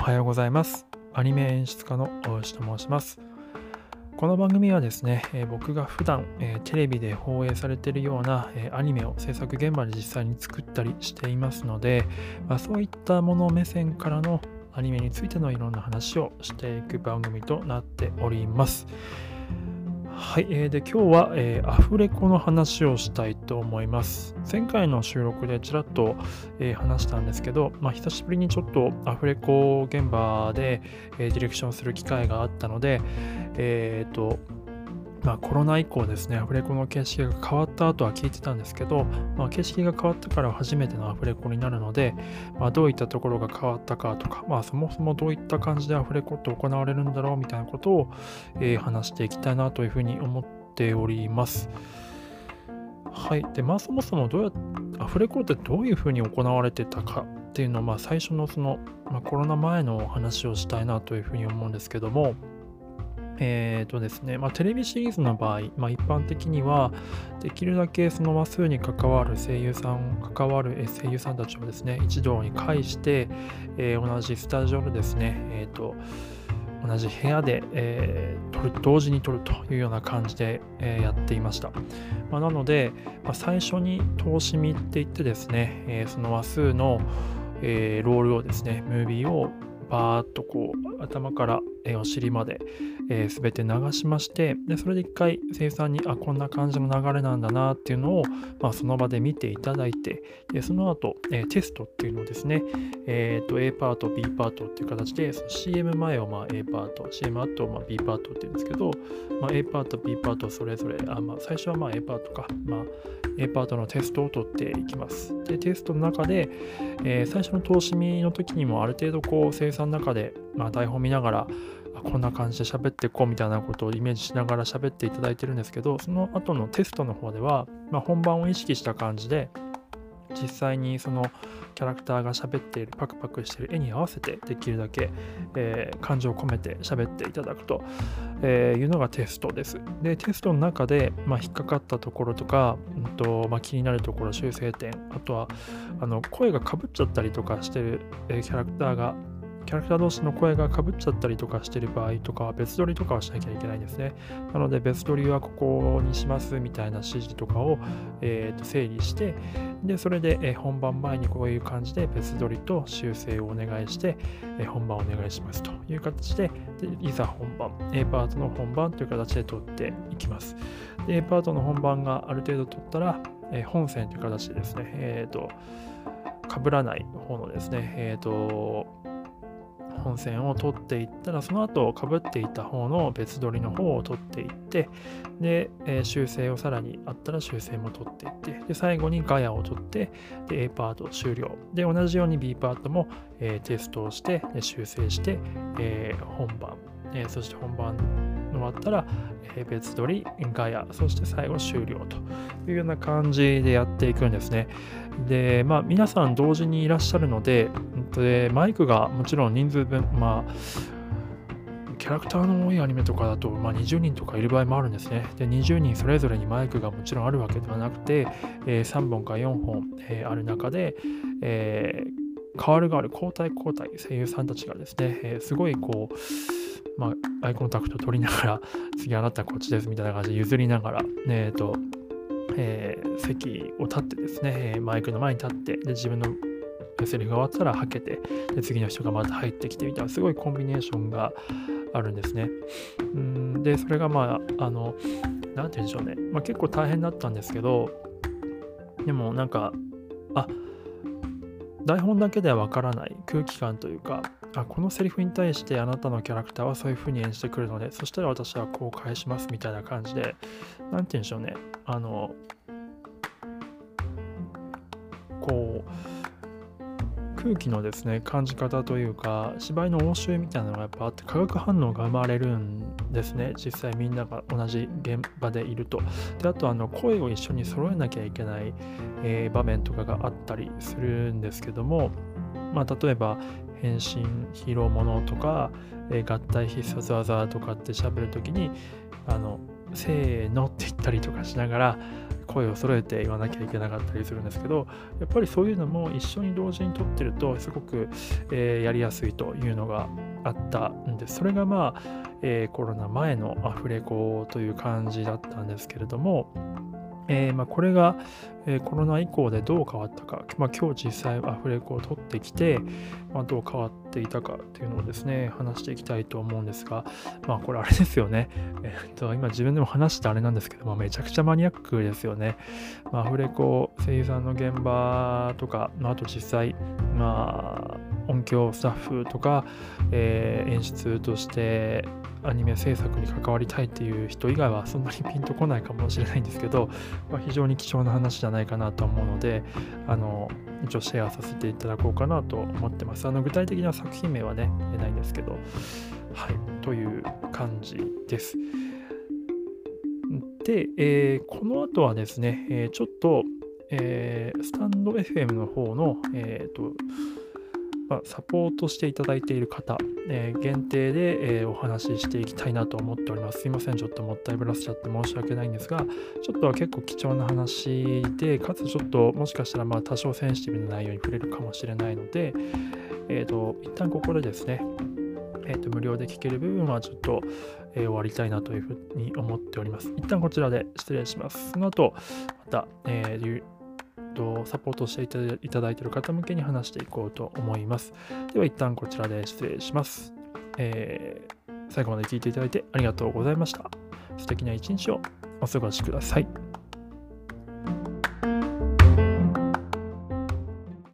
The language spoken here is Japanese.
おはようございます。アニメ演出家の大石と申します。この番組はですね、え僕が普段、えテレビで放映されているような、えアニメを制作現場で実際に作ったりしていますので、まあ、そういったもの目線からのアニメについてのいろんな話をしていく番組となっております。はい、えーで今日は、えーアフレコの話をしたいと思います。前回の収録でちらっと、えー話したんですけど、まあ、久しぶりにちょっとアフレコ現場で、えディレクションする機会があったので、えっとまあ、コロナ以降ですね、アフレコの形式が変わった後は聞いてたんですけど、まあ、形式が変わったから初めてのアフレコになるので、まあ、どういったところが変わったかとか、まあ、そもそもどういった感じでアフレコって行われるんだろうみたいなことを、えー話していきたいなというふうに思っております。はい。で、まあそもそもどうやアフレコってどういうふうに行われてたかっていうのを、まあ最初のその、まあ、コロナ前の話をしたいなというふうに思うんですけども、えーとですね、まあ、テレビシリーズの場合、まあ、一般的にはできるだけその話数に関わる声優さん、関わる声優さんたちをですね、一堂に会して、えー同じスタジオでですね、えーと、同じ部屋で、えー同時に撮るというような感じで、えーやっていました。まあなので、まあ最初に通し見って言ってですね、えーその話数の、えーロールをですね、ムービーをバーッとこう頭から、えお尻まで、えー、全て流しましてでそれで一回声優さんにあこんな感じの流れなんだなっていうのを、まあ、その場で見ていただいてでその後、えーテストっていうのをですね、えーと A パート B パートっていう形でその CM 前をまあ A パート CM 後をまあ B パートっていうんですけど、まあ、A パート B パートそれぞれあ、まあ、最初はまあ A パートか、まあ、A パートのテストを取っていきます。でテストの中で、え最初の通し見の時にもある程度こう声優さんの中で、まあ、台本見ながらこんな感じで喋っていこうみたいなことをイメージしながら喋っていただいてるんですけどその後のテストの方では、まあ、本番を意識した感じで実際にそのキャラクターが喋っているパクパクしている絵に合わせてできるだけ、えー感情を込めて喋っていただくと、えーいうのがテストです。でテストの中で、まあ、引っかかったところとか、うんとまあ、気になるところ修正点あとはあの声がかぶっちゃったりとかしてる、えーキャラクターがキャラクター同士の声がかぶっちゃったりとかしてる場合とかは別撮りとかをしなきゃいけないんですね。なので別撮りはここにしますみたいな指示とかを、えーと整理してでそれで、え本番前にこういう感じで別撮りと修正をお願いして、え本番お願いしますという形ででいざ本番 A パートの本番という形で撮っていきます。で A パートの本番がある程度撮ったら、え本線という形でですね、えーと被らない方のですね、えーと本線を取っていったらその後かぶっていた方の別撮りの方を取っていってで、えー修正をさらにあったら修正も取っていってで最後にガヤを取ってで A パート終了。で同じように B パートも、えーテストをして修正して、えー本番、えそして本番終わったら、え別撮りガヤそして最後終了というような感じでやっていくんですねでまあ皆さん同時にいらっしゃるのででマイクがもちろん人数分まあキャラクターの多いアニメとかだと、まあ、20人とかいる場合もあるんですね。で、20人それぞれにマイクがもちろんあるわけではなくて、えー3本か4本、えーある中で、え変わる変わる交代交代声優さんたちがですね、えーすごいこう、まあ、アイコンタクト取りながら、次あなたこっちですみたいな感じで譲りながら、ねえーとえー席を立ってですね、マイクの前に立って、で自分のセリフが終わったらはけて、で次の人がまた入ってきてみたいな、すごいコンビネーションがあるんですね。うんで、それがまあ、あの、なんて言うんでしょうね、まあ、結構大変だったんですけど、でもなんか、あっ台本だけではわからない空気感というか、あこのセリフに対してあなたのキャラクターはそういう風に演じてくるので、そしたら私はこう返しますみたいな感じで、何て言うんでしょうね、あの、こう、空気のですね感じ方というか芝居の応酬みたいなのがやっぱあって化学反応が生まれるんですね。実際みんなが同じ現場でいると。であとあの声を一緒に揃えなきゃいけない、えー場面とかがあったりするんですけどもまあ例えば変身ヒーローものとか、えー合体必殺技とかって喋るときにあのせーのって言ったりとかしながら声を揃えて言わなきゃいけなかったりするんですけどやっぱりそういうのも一緒に同時に撮ってるとすごく、えー、やりやすいというのがあったんです。それがまあ、えー、コロナ前のアフレコという感じだったんですけれどもえー、まあ、これが、えー、コロナ以降でどう変わったか、まあ、今日実際アフレコを取ってきて、まあ、どう変わったていたかっていうのをですね話していきたいと思うんですが、まあ、これあれですよね、え、っと今自分でも話してあれなんですけどもめちゃくちゃマニアックですよね、ま、アフレコ声優さんの現場とか、まあ、あと実際まあ音響スタッフとか、えー、演出としてアニメ制作に関わりたいっていう人以外はそんなにピンとこないかもしれないんですけど、まあ、非常に貴重な話じゃないかなと思うのであの一応シェアさせていただこうかなと思ってます。あの具体的な作品名はね言えないんですけど。はいという感じです。で、えー、この後はですね、えー、ちょっと、えー、スタンド FM の方の、えっ、とまあ、サポートしていただいている方、えー、限定で、えー、お話ししていきたいなと思っております。すいません、ちょっともったいぶらせちゃって申し訳ないんですが、ちょっとは結構貴重な話で、かつちょっともしかしたらまあ多少センシティブな内容に触れるかもしれないので、えっ、ー、と、一旦ここでですね、えーと、無料で聞ける部分はちょっと、えー、終わりたいなというふうに思っております。一旦こちらで失礼します。その後、また、えーと、サポートしていただいている方向けに話していこうと思います。では一旦こちらで失礼します。えー、最後まで聞いていただいてありがとうございました。素敵な一日をお過ごしください。